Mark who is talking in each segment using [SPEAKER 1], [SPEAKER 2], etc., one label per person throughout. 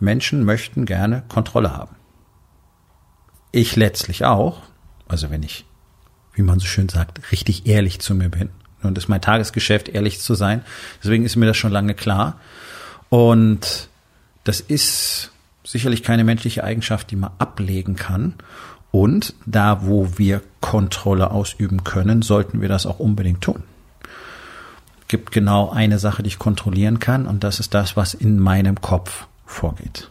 [SPEAKER 1] Menschen möchten gerne Kontrolle haben. Ich letztlich auch, also wenn ich, wie man so schön sagt, richtig ehrlich zu mir bin. Und es ist mein Tagesgeschäft, ehrlich zu sein. Deswegen ist mir das schon lange klar. Und das ist sicherlich keine menschliche Eigenschaft, die man ablegen kann. Und da, wo wir Kontrolle ausüben können, sollten wir das auch unbedingt tun. Es gibt genau eine Sache, die ich kontrollieren kann, und das ist das, was in meinem Kopf vorgeht.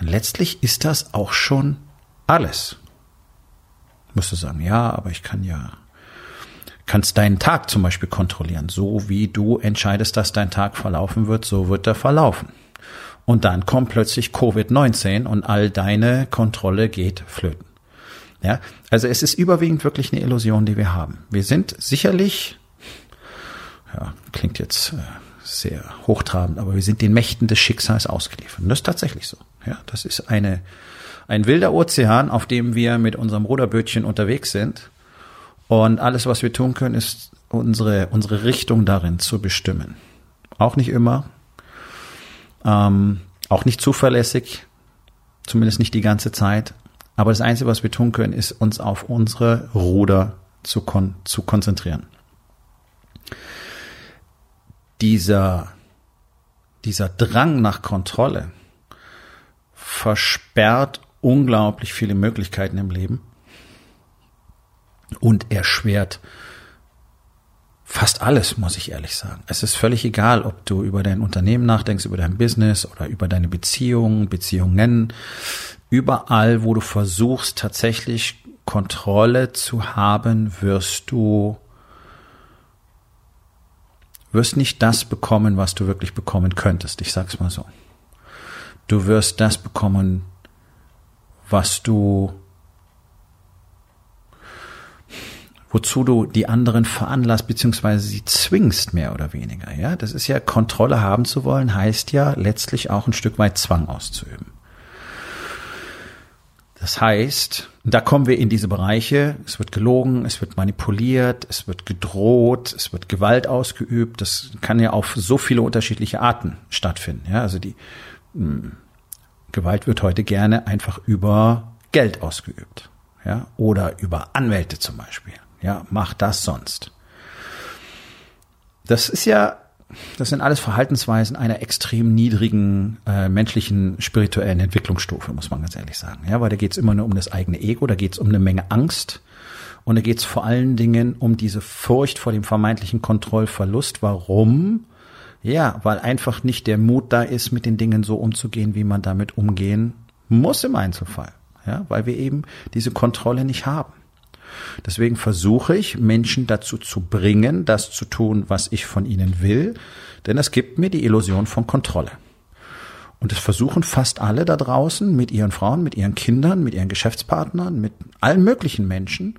[SPEAKER 1] Und letztlich ist das auch schon alles. Musst du sagen, ja, aber ich kann ja, kannst deinen Tag zum Beispiel kontrollieren. So wie du entscheidest, dass dein Tag verlaufen wird, so wird er verlaufen. Und dann kommt plötzlich Covid-19 und all deine Kontrolle geht flöten. Ja, also es ist überwiegend wirklich eine Illusion, die wir haben. Wir sind sicherlich, ja, klingt jetzt äh, sehr hochtrabend, aber wir sind den Mächten des Schicksals ausgeliefert. Und das ist tatsächlich so. Ja, das ist eine, ein wilder Ozean, auf dem wir mit unserem Ruderbötchen unterwegs sind. Und alles, was wir tun können, ist unsere, unsere Richtung darin zu bestimmen. Auch nicht immer, ähm, auch nicht zuverlässig, zumindest nicht die ganze Zeit. Aber das Einzige, was wir tun können, ist uns auf unsere Ruder zu, kon zu konzentrieren dieser, dieser Drang nach Kontrolle versperrt unglaublich viele Möglichkeiten im Leben und erschwert fast alles, muss ich ehrlich sagen. Es ist völlig egal, ob du über dein Unternehmen nachdenkst, über dein Business oder über deine Beziehungen, Beziehungen. Überall, wo du versuchst, tatsächlich Kontrolle zu haben, wirst du wirst nicht das bekommen, was du wirklich bekommen könntest. Ich sag's mal so. Du wirst das bekommen, was du, wozu du die anderen veranlasst, beziehungsweise sie zwingst, mehr oder weniger. Ja, das ist ja Kontrolle haben zu wollen, heißt ja letztlich auch ein Stück weit Zwang auszuüben. Das heißt, da kommen wir in diese Bereiche, es wird gelogen, es wird manipuliert, es wird gedroht, es wird Gewalt ausgeübt. Das kann ja auf so viele unterschiedliche Arten stattfinden. Ja, also die mh, hm, Gewalt wird heute gerne einfach über Geld ausgeübt. Ja, oder über Anwälte zum Beispiel. Ja, mach das sonst. Das ist ja das sind alles Verhaltensweisen einer extrem niedrigen äh, menschlichen spirituellen Entwicklungsstufe, muss man ganz ehrlich sagen. Ja, weil da geht es immer nur um das eigene Ego, da geht es um eine Menge Angst und da geht es vor allen Dingen um diese Furcht vor dem vermeintlichen Kontrollverlust. Warum? Ja, weil einfach nicht der Mut da ist, mit den Dingen so umzugehen, wie man damit umgehen muss im Einzelfall. Ja, weil wir eben diese Kontrolle nicht haben. Deswegen versuche ich, Menschen dazu zu bringen, das zu tun, was ich von ihnen will, denn es gibt mir die Illusion von Kontrolle. Und es versuchen fast alle da draußen mit ihren Frauen, mit ihren Kindern, mit ihren Geschäftspartnern, mit allen möglichen Menschen.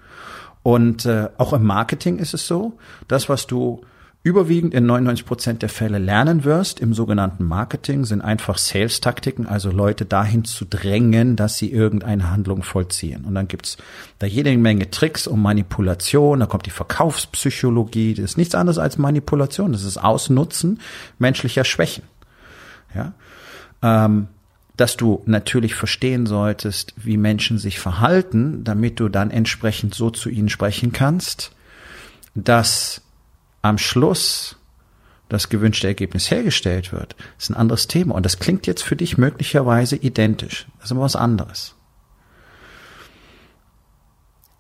[SPEAKER 1] Und äh, auch im Marketing ist es so, das, was du überwiegend in 99 Prozent der Fälle lernen wirst im sogenannten Marketing, sind einfach Sales-Taktiken, also Leute dahin zu drängen, dass sie irgendeine Handlung vollziehen. Und dann gibt's da jede Menge Tricks um Manipulation, da kommt die Verkaufspsychologie, das ist nichts anderes als Manipulation, das ist Ausnutzen menschlicher Schwächen. Ja. Ähm, dass du natürlich verstehen solltest, wie Menschen sich verhalten, damit du dann entsprechend so zu ihnen sprechen kannst, dass am Schluss das gewünschte Ergebnis hergestellt wird, ist ein anderes Thema. Und das klingt jetzt für dich möglicherweise identisch. Das ist aber was anderes.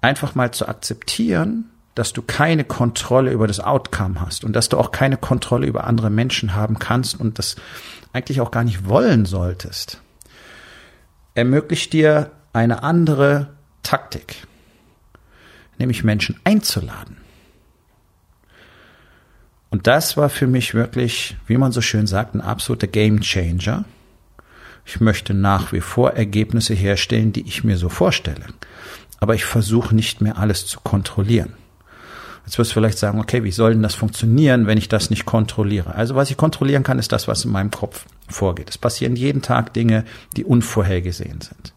[SPEAKER 1] Einfach mal zu akzeptieren, dass du keine Kontrolle über das Outcome hast und dass du auch keine Kontrolle über andere Menschen haben kannst und das eigentlich auch gar nicht wollen solltest, ermöglicht dir eine andere Taktik, nämlich Menschen einzuladen Und das war für mich wirklich, wie man so schön sagt, ein absoluter Game Changer. Ich möchte nach wie vor Ergebnisse herstellen, die ich mir so vorstelle. Aber ich versuche nicht mehr alles zu kontrollieren. Jetzt wirst du vielleicht sagen, okay, wie soll denn das funktionieren, wenn ich das nicht kontrolliere? Also was ich kontrollieren kann, ist das, was in meinem Kopf vorgeht. Es passieren jeden Tag Dinge, die unvorhergesehen sind.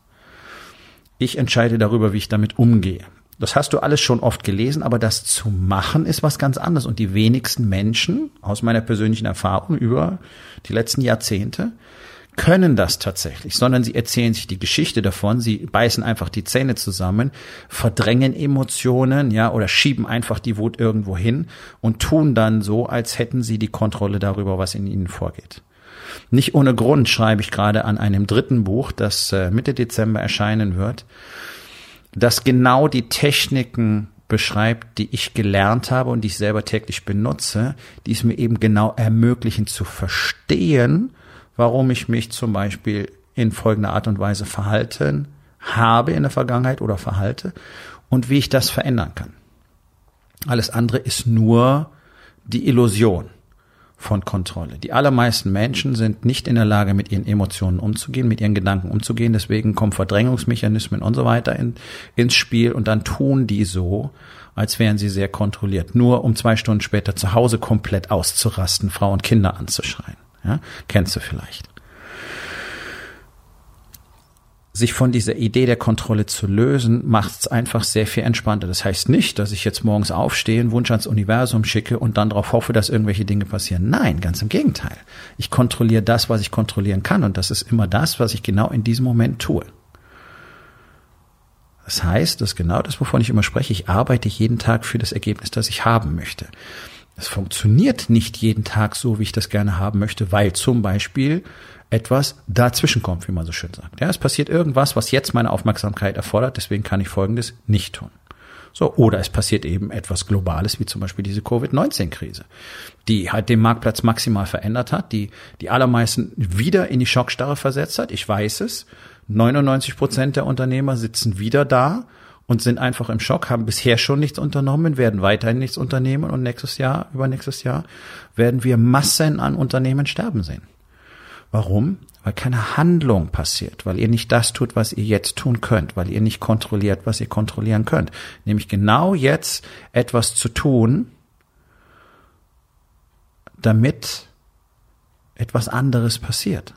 [SPEAKER 1] Ich entscheide darüber, wie ich damit umgehe. Das hast du alles schon oft gelesen, aber das zu machen ist was ganz anderes. Und die wenigsten Menschen, aus meiner persönlichen Erfahrung über die letzten Jahrzehnte, können das tatsächlich, sondern sie erzählen sich die Geschichte davon, sie beißen einfach die Zähne zusammen, verdrängen Emotionen, ja, oder schieben einfach die Wut irgendwo hin und tun dann so, als hätten sie die Kontrolle darüber, was in ihnen vorgeht. Nicht ohne Grund schreibe ich gerade an einem dritten Buch, das äh, Mitte Dezember erscheinen wird, das genau die Techniken beschreibt, die ich gelernt habe und die ich selber täglich benutze, die es mir eben genau ermöglichen zu verstehen, warum ich mich zum Beispiel in folgender Art und Weise verhalten habe in der Vergangenheit oder verhalte und wie ich das verändern kann. Alles andere ist nur die Illusion von Kontrolle. Die allermeisten Menschen sind nicht in der Lage, mit ihren Emotionen umzugehen, mit ihren Gedanken umzugehen. Deswegen kommen Verdrängungsmechanismen und so weiter in, ins Spiel und dann tun die so, als wären sie sehr kontrolliert. Nur um zwei Stunden später zu Hause komplett auszurasten, Frau und Kinder anzuschreien. Ja? Kennst du vielleicht. Sich von dieser Idee der Kontrolle zu lösen, macht es einfach sehr viel entspannter. Das heißt nicht, dass ich jetzt morgens aufstehe, einen Wunsch ans Universum schicke und dann darauf hoffe, dass irgendwelche Dinge passieren. Nein, ganz im Gegenteil. Ich kontrolliere das, was ich kontrollieren kann und das ist immer das, was ich genau in diesem Moment tue. Das heißt, das ist genau das, wovon ich immer spreche. Ich arbeite jeden Tag für das Ergebnis, das ich haben möchte. Es funktioniert nicht jeden Tag so, wie ich das gerne haben möchte, weil zum Beispiel etwas dazwischen kommt, wie man so schön sagt. Ja, es passiert irgendwas, was jetzt meine Aufmerksamkeit erfordert, deswegen kann ich Folgendes nicht tun. So, oder es passiert eben etwas Globales, wie zum Beispiel diese Covid-19-Krise, die halt den Marktplatz maximal verändert hat, die die allermeisten wieder in die Schockstarre versetzt hat. Ich weiß es. 99 Prozent der Unternehmer sitzen wieder da und sind einfach im Schock, haben bisher schon nichts unternommen, werden weiterhin nichts unternehmen und nächstes Jahr, übernächstes Jahr, werden wir Massen an Unternehmen sterben sehen. Warum? Weil keine Handlung passiert, weil ihr nicht das tut, was ihr jetzt tun könnt, weil ihr nicht kontrolliert, was ihr kontrollieren könnt. Nämlich genau jetzt etwas zu tun, damit etwas anderes passiert.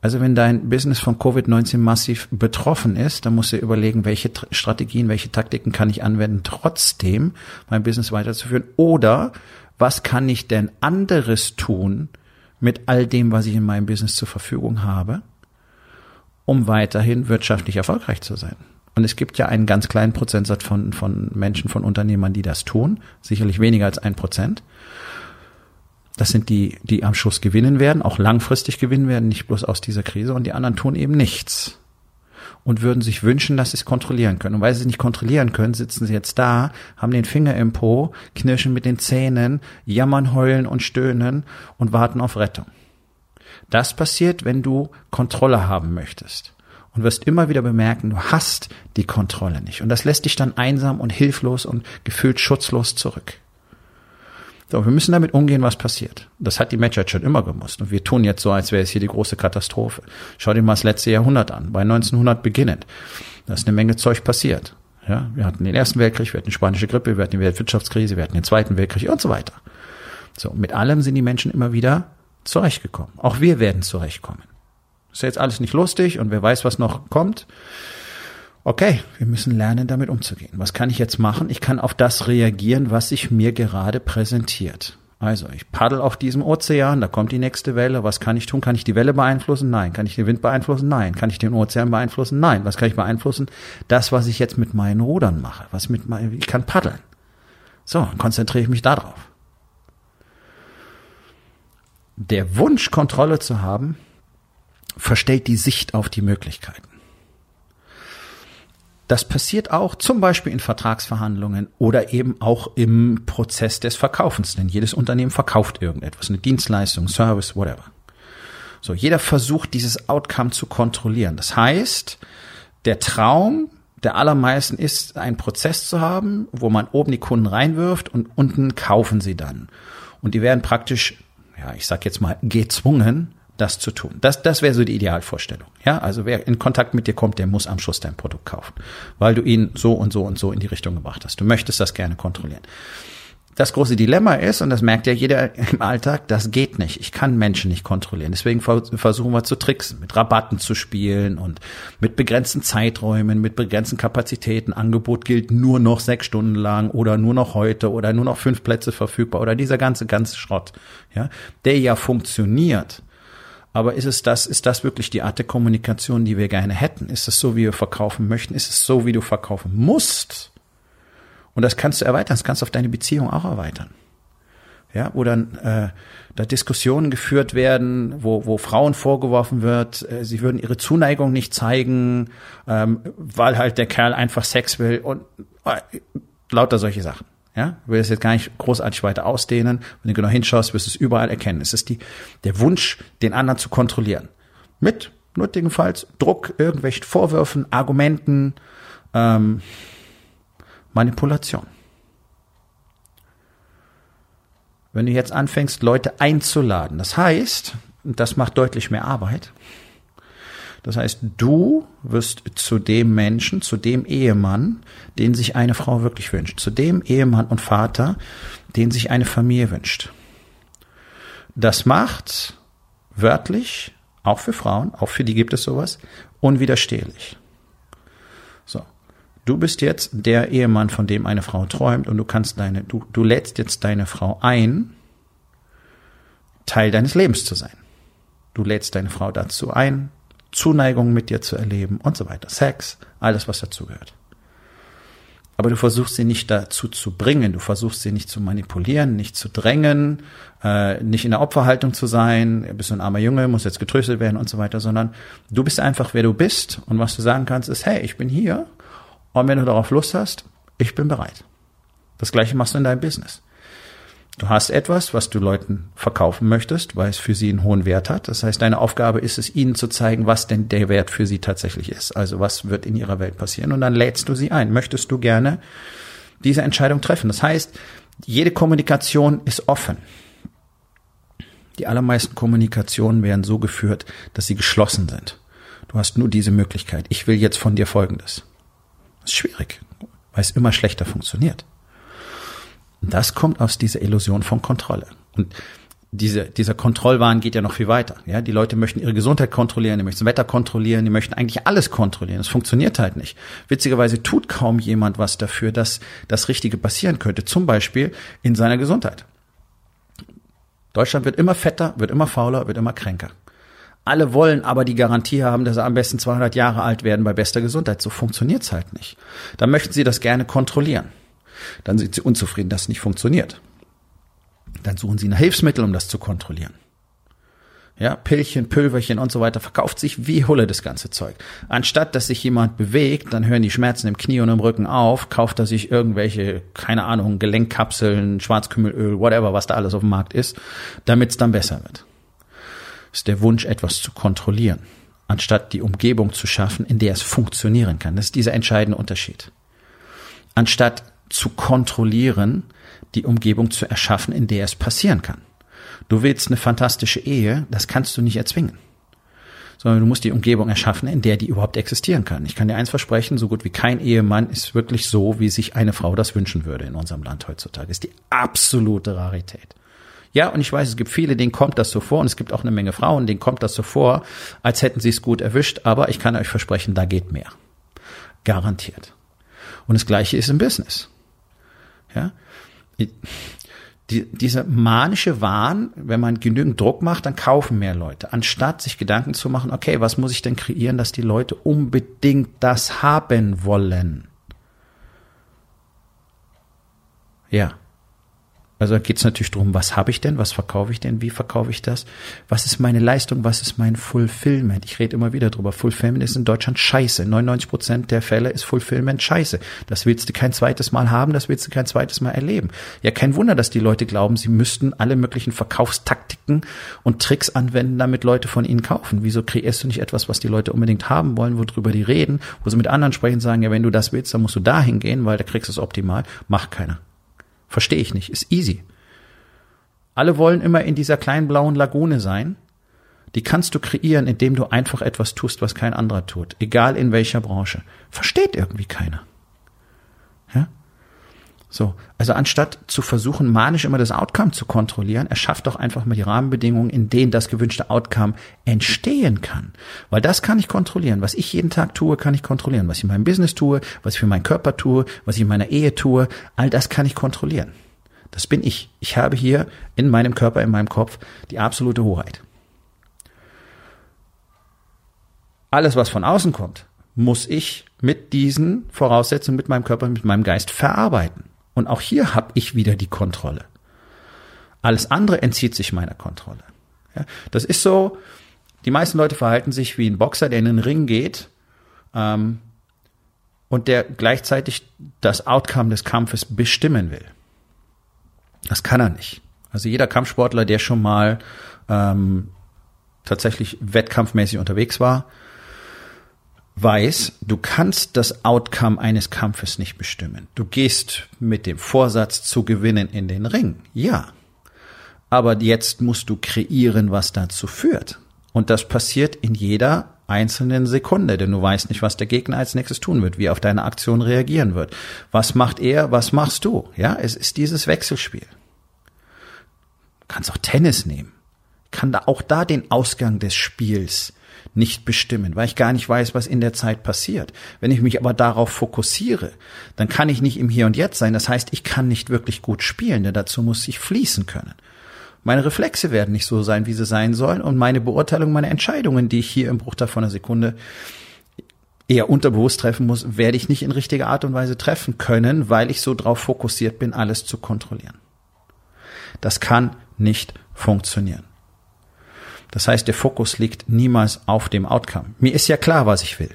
[SPEAKER 1] Also wenn dein Business von Covid-19 massiv betroffen ist, dann musst du überlegen, welche Strategien, welche Taktiken kann ich anwenden, trotzdem mein Business weiterzuführen. Oder was kann ich denn anderes tun mit all dem, was ich in meinem Business zur Verfügung habe, um weiterhin wirtschaftlich erfolgreich zu sein. Und es gibt ja einen ganz kleinen Prozentsatz von, von Menschen, von Unternehmern, die das tun. Sicherlich weniger als ein Prozent. Das sind die, die am Schluss gewinnen werden, auch langfristig gewinnen werden, nicht bloß aus dieser Krise. Und die anderen tun eben nichts und würden sich wünschen, dass sie es kontrollieren können. Und weil sie es nicht kontrollieren können, sitzen sie jetzt da, haben den Finger im Po, knirschen mit den Zähnen, jammern, heulen und stöhnen und warten auf Rettung. Das passiert, wenn du Kontrolle haben möchtest. Und wirst immer wieder bemerken, du hast die Kontrolle nicht. Und das lässt dich dann einsam und hilflos und gefühlt schutzlos zurück. So, wir müssen damit umgehen, was passiert. Das hat die Menschheit schon immer gemusst. Und wir tun jetzt so, als wäre es hier die große Katastrophe. Schau dir mal das letzte Jahrhundert an, bei 1900 beginnend. Da ist eine Menge Zeug passiert. Ja, wir hatten den Ersten Weltkrieg, wir hatten die spanische Grippe, wir hatten die Weltwirtschaftskrise, wir hatten den Zweiten Weltkrieg und so weiter. So, mit allem sind die Menschen immer wieder zurechtgekommen. Auch wir werden zurechtkommen. Ist jetzt alles nicht lustig und wer weiß, was noch kommt okay, wir müssen lernen, damit umzugehen. Was kann ich jetzt machen? Ich kann auf das reagieren, was sich mir gerade präsentiert. Also, ich paddel auf diesem Ozean, da kommt die nächste Welle. Was kann ich tun? Kann ich die Welle beeinflussen? Nein. Kann ich den Wind beeinflussen? Nein. Kann ich den Ozean beeinflussen? Nein. Was kann ich beeinflussen? Das, was ich jetzt mit meinen Rudern mache. Was mit meinen, ich kann paddeln. So, dann konzentriere ich mich darauf. Der Wunsch, Kontrolle zu haben, verstellt die Sicht auf die Möglichkeiten. Das passiert auch zum Beispiel in Vertragsverhandlungen oder eben auch im Prozess des Verkaufens, denn jedes Unternehmen verkauft irgendetwas, eine Dienstleistung, Service, whatever. So, jeder versucht dieses Outcome zu kontrollieren. Das heißt, der Traum der allermeisten ist, einen Prozess zu haben, wo man oben die Kunden reinwirft und unten kaufen sie dann. Und die werden praktisch, ja, ich sag jetzt mal, gezwungen, das zu tun. Das, das wäre so die Idealvorstellung. Ja, also wer in Kontakt mit dir kommt, der muss am Schluss dein Produkt kaufen, weil du ihn so und so und so in die Richtung gebracht hast. Du möchtest das gerne kontrollieren. Das große Dilemma ist, und das merkt ja jeder im Alltag, das geht nicht. Ich kann Menschen nicht kontrollieren. Deswegen versuchen wir zu tricksen, mit Rabatten zu spielen und mit begrenzten Zeiträumen, mit begrenzten Kapazitäten. Angebot gilt nur noch sechs Stunden lang oder nur noch heute oder nur noch fünf Plätze verfügbar oder dieser ganze, ganze Schrott, ja, der ja funktioniert aber ist es das, ist das wirklich die Art der Kommunikation, die wir gerne hätten? Ist es so, wie wir verkaufen möchten? Ist es so, wie du verkaufen musst? Und das kannst du erweitern, das kannst du auf deine Beziehung auch erweitern. Ja, wo dann äh, da Diskussionen geführt werden, wo, wo Frauen vorgeworfen wird, äh, sie würden ihre Zuneigung nicht zeigen, ähm, weil halt der Kerl einfach Sex will und äh, lauter solche Sachen. Ja, ich will das jetzt gar nicht großartig weiter ausdehnen. Wenn du genau hinschaust, wirst du es überall erkennen. Es ist die, der Wunsch, den anderen zu kontrollieren. Mit nötigenfalls Druck, irgendwelchen Vorwürfen, Argumenten, ähm, Manipulation. Wenn du jetzt anfängst, Leute einzuladen, das heißt, das macht deutlich mehr Arbeit, das heißt, du wirst zu dem Menschen, zu dem Ehemann, den sich eine Frau wirklich wünscht, zu dem Ehemann und Vater, den sich eine Familie wünscht. Das macht wörtlich, auch für Frauen, auch für die gibt es sowas, unwiderstehlich. So. Du bist jetzt der Ehemann, von dem eine Frau träumt und du kannst deine, du, du lädst jetzt deine Frau ein, Teil deines Lebens zu sein. Du lädst deine Frau dazu ein, Zuneigung mit dir zu erleben und so weiter. Sex, alles, was dazugehört. Aber du versuchst sie nicht dazu zu bringen, du versuchst sie nicht zu manipulieren, nicht zu drängen, äh, nicht in der Opferhaltung zu sein, bist ein armer Junge, muss jetzt getröstet werden und so weiter, sondern du bist einfach, wer du bist und was du sagen kannst ist, hey, ich bin hier und wenn du darauf Lust hast, ich bin bereit. Das gleiche machst du in deinem Business. Du hast etwas, was du Leuten verkaufen möchtest, weil es für sie einen hohen Wert hat. Das heißt, deine Aufgabe ist es, ihnen zu zeigen, was denn der Wert für sie tatsächlich ist. Also was wird in ihrer Welt passieren. Und dann lädst du sie ein. Möchtest du gerne diese Entscheidung treffen? Das heißt, jede Kommunikation ist offen. Die allermeisten Kommunikationen werden so geführt, dass sie geschlossen sind. Du hast nur diese Möglichkeit. Ich will jetzt von dir Folgendes. Das ist schwierig, weil es immer schlechter funktioniert. Das kommt aus dieser Illusion von Kontrolle. Und diese, dieser Kontrollwahn geht ja noch viel weiter. Ja, die Leute möchten ihre Gesundheit kontrollieren, die möchten das Wetter kontrollieren, die möchten eigentlich alles kontrollieren. Das funktioniert halt nicht. Witzigerweise tut kaum jemand was dafür, dass das Richtige passieren könnte. Zum Beispiel in seiner Gesundheit. Deutschland wird immer fetter, wird immer fauler, wird immer kränker. Alle wollen aber die Garantie haben, dass sie am besten 200 Jahre alt werden bei bester Gesundheit. So funktioniert's halt nicht. Da möchten sie das gerne kontrollieren. Dann sind sie unzufrieden, dass es nicht funktioniert. Dann suchen sie nach Hilfsmittel, um das zu kontrollieren. Ja, Pillchen, Pülverchen und so weiter verkauft sich wie Hulle das ganze Zeug. Anstatt dass sich jemand bewegt, dann hören die Schmerzen im Knie und im Rücken auf, kauft er sich irgendwelche, keine Ahnung, Gelenkkapseln, Schwarzkümmelöl, whatever, was da alles auf dem Markt ist, damit es dann besser wird. Ist der Wunsch, etwas zu kontrollieren, anstatt die Umgebung zu schaffen, in der es funktionieren kann. Das ist dieser entscheidende Unterschied. Anstatt zu kontrollieren, die Umgebung zu erschaffen, in der es passieren kann. Du willst eine fantastische Ehe, das kannst du nicht erzwingen. Sondern du musst die Umgebung erschaffen, in der die überhaupt existieren kann. Ich kann dir eins versprechen, so gut wie kein Ehemann ist wirklich so, wie sich eine Frau das wünschen würde in unserem Land heutzutage. Ist die absolute Rarität. Ja, und ich weiß, es gibt viele, denen kommt das so vor, und es gibt auch eine Menge Frauen, denen kommt das so vor, als hätten sie es gut erwischt, aber ich kann euch versprechen, da geht mehr. Garantiert. Und das Gleiche ist im Business. Ja? Die, dieser manische Wahn, wenn man genügend Druck macht, dann kaufen mehr Leute, anstatt sich Gedanken zu machen, okay, was muss ich denn kreieren, dass die Leute unbedingt das haben wollen? Ja. Also geht es natürlich darum, was habe ich denn, was verkaufe ich denn, wie verkaufe ich das, was ist meine Leistung, was ist mein Fulfillment. Ich rede immer wieder drüber. Fulfillment ist in Deutschland scheiße. 99 Prozent der Fälle ist Fulfillment scheiße. Das willst du kein zweites Mal haben, das willst du kein zweites Mal erleben. Ja, kein Wunder, dass die Leute glauben, sie müssten alle möglichen Verkaufstaktiken und Tricks anwenden, damit Leute von ihnen kaufen. Wieso kreierst du nicht etwas, was die Leute unbedingt haben wollen, worüber die reden, wo sie mit anderen sprechen, sagen, ja, wenn du das willst, dann musst du dahin gehen, weil da kriegst du es optimal. Macht keiner. Verstehe ich nicht. Ist easy. Alle wollen immer in dieser kleinen blauen Lagune sein. Die kannst du kreieren, indem du einfach etwas tust, was kein anderer tut. Egal in welcher Branche. Versteht irgendwie keiner. Ja? So. Also anstatt zu versuchen, manisch immer das Outcome zu kontrollieren, erschafft doch einfach mal die Rahmenbedingungen, in denen das gewünschte Outcome entstehen kann. Weil das kann ich kontrollieren. Was ich jeden Tag tue, kann ich kontrollieren. Was ich in meinem Business tue, was ich für meinen Körper tue, was ich in meiner Ehe tue, all das kann ich kontrollieren. Das bin ich. Ich habe hier in meinem Körper, in meinem Kopf die absolute Hoheit. Alles, was von außen kommt, muss ich mit diesen Voraussetzungen, mit meinem Körper, mit meinem Geist verarbeiten. Und auch hier habe ich wieder die Kontrolle. Alles andere entzieht sich meiner Kontrolle. Ja, das ist so, die meisten Leute verhalten sich wie ein Boxer, der in den Ring geht ähm, und der gleichzeitig das Outcome des Kampfes bestimmen will. Das kann er nicht. Also jeder Kampfsportler, der schon mal ähm, tatsächlich wettkampfmäßig unterwegs war, weiß, du kannst das Outcome eines Kampfes nicht bestimmen. Du gehst mit dem Vorsatz zu gewinnen in den Ring. Ja. Aber jetzt musst du kreieren, was dazu führt. Und das passiert in jeder einzelnen Sekunde, denn du weißt nicht, was der Gegner als nächstes tun wird, wie er auf deine Aktion reagieren wird. Was macht er, was machst du? Ja, es ist dieses Wechselspiel kannst auch Tennis nehmen. Kann da auch da den Ausgang des Spiels nicht bestimmen, weil ich gar nicht weiß, was in der Zeit passiert. Wenn ich mich aber darauf fokussiere, dann kann ich nicht im Hier und Jetzt sein. Das heißt, ich kann nicht wirklich gut spielen, denn dazu muss ich fließen können. Meine Reflexe werden nicht so sein, wie sie sein sollen und meine Beurteilung, meine Entscheidungen, die ich hier im Bruchteil von einer Sekunde eher unterbewusst treffen muss, werde ich nicht in richtiger Art und Weise treffen können, weil ich so drauf fokussiert bin, alles zu kontrollieren. Das kann nicht funktionieren. Das heißt, der Fokus liegt niemals auf dem Outcome. Mir ist ja klar, was ich will.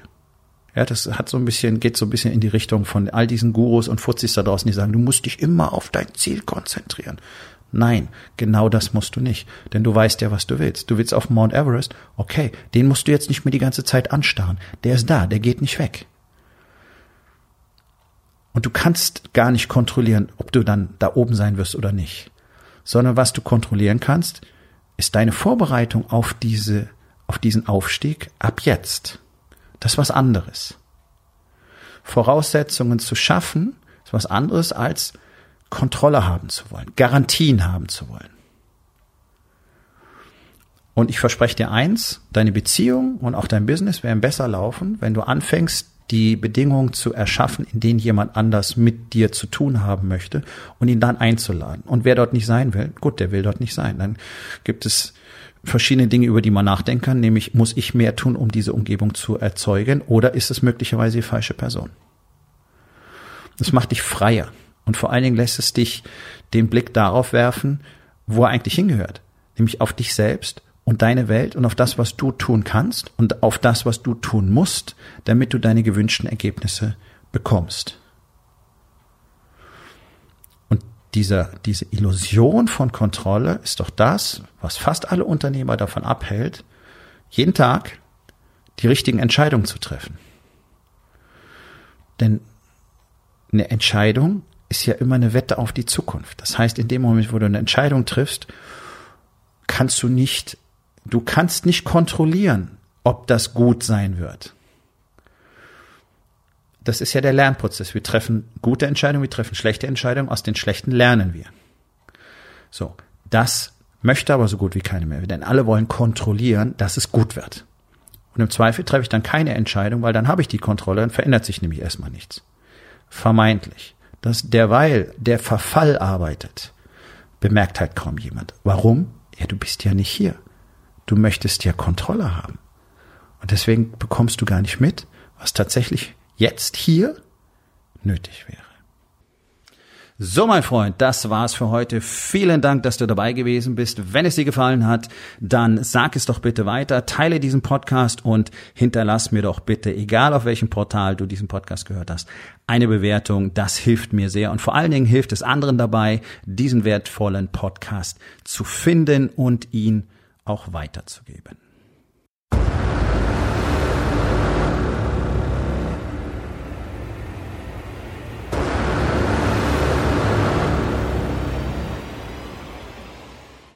[SPEAKER 1] Ja, das hat so ein bisschen, geht so ein bisschen in die Richtung von all diesen Gurus und Fuzis da draußen, die sagen, du musst dich immer auf dein Ziel konzentrieren. Nein, genau das musst du nicht, denn du weißt ja, was du willst. Du willst auf Mount Everest, okay, den musst du jetzt nicht mehr die ganze Zeit anstarren. Der ist da, der geht nicht weg. Und du kannst gar nicht kontrollieren, ob du dann da oben sein wirst oder nicht sondern was du kontrollieren kannst, ist deine Vorbereitung auf diese, auf diesen Aufstieg ab jetzt. Das ist was anderes. Voraussetzungen zu schaffen, ist was anderes als Kontrolle haben zu wollen, Garantien haben zu wollen. Und ich verspreche dir eins, deine Beziehung und auch dein Business werden besser laufen, wenn du anfängst, die Bedingungen zu erschaffen, in denen jemand anders mit dir zu tun haben möchte und ihn dann einzuladen. Und wer dort nicht sein will, gut, der will dort nicht sein. Dann gibt es verschiedene Dinge, über die man nachdenken kann, nämlich muss ich mehr tun, um diese Umgebung zu erzeugen oder ist es möglicherweise die falsche Person? Das macht dich freier und vor allen Dingen lässt es dich den Blick darauf werfen, wo er eigentlich hingehört, nämlich auf dich selbst und deine Welt und auf das, was du tun kannst und auf das, was du tun musst, damit du deine gewünschten Ergebnisse bekommst. Und dieser, diese Illusion von Kontrolle ist doch das, was fast alle Unternehmer davon abhält, jeden Tag die richtigen Entscheidungen zu treffen. Denn eine Entscheidung ist ja immer eine Wette auf die Zukunft. Das heißt, in dem Moment, wo du eine Entscheidung triffst, kannst du nicht Du kannst nicht kontrollieren, ob das gut sein wird. Das ist ja der Lernprozess. Wir treffen gute Entscheidungen, wir treffen schlechte Entscheidungen, aus den schlechten lernen wir. So, das möchte aber so gut wie keine mehr, denn alle wollen kontrollieren, dass es gut wird. Und im Zweifel treffe ich dann keine Entscheidung, weil dann habe ich die Kontrolle und verändert sich nämlich erstmal nichts. Vermeintlich. Dass derweil der Verfall arbeitet, bemerkt halt kaum jemand. Warum? Ja, du bist ja nicht hier. Du möchtest ja Kontrolle haben. Und deswegen bekommst du gar nicht mit, was tatsächlich jetzt hier nötig wäre. So, mein Freund, das war's für heute. Vielen Dank, dass du dabei gewesen bist. Wenn es dir gefallen hat, dann sag es doch bitte weiter, teile diesen Podcast und hinterlass mir doch bitte, egal auf welchem Portal du diesen Podcast gehört hast, eine Bewertung. Das hilft mir sehr und vor allen Dingen hilft es anderen dabei, diesen wertvollen Podcast zu finden und ihn auch weiterzugeben.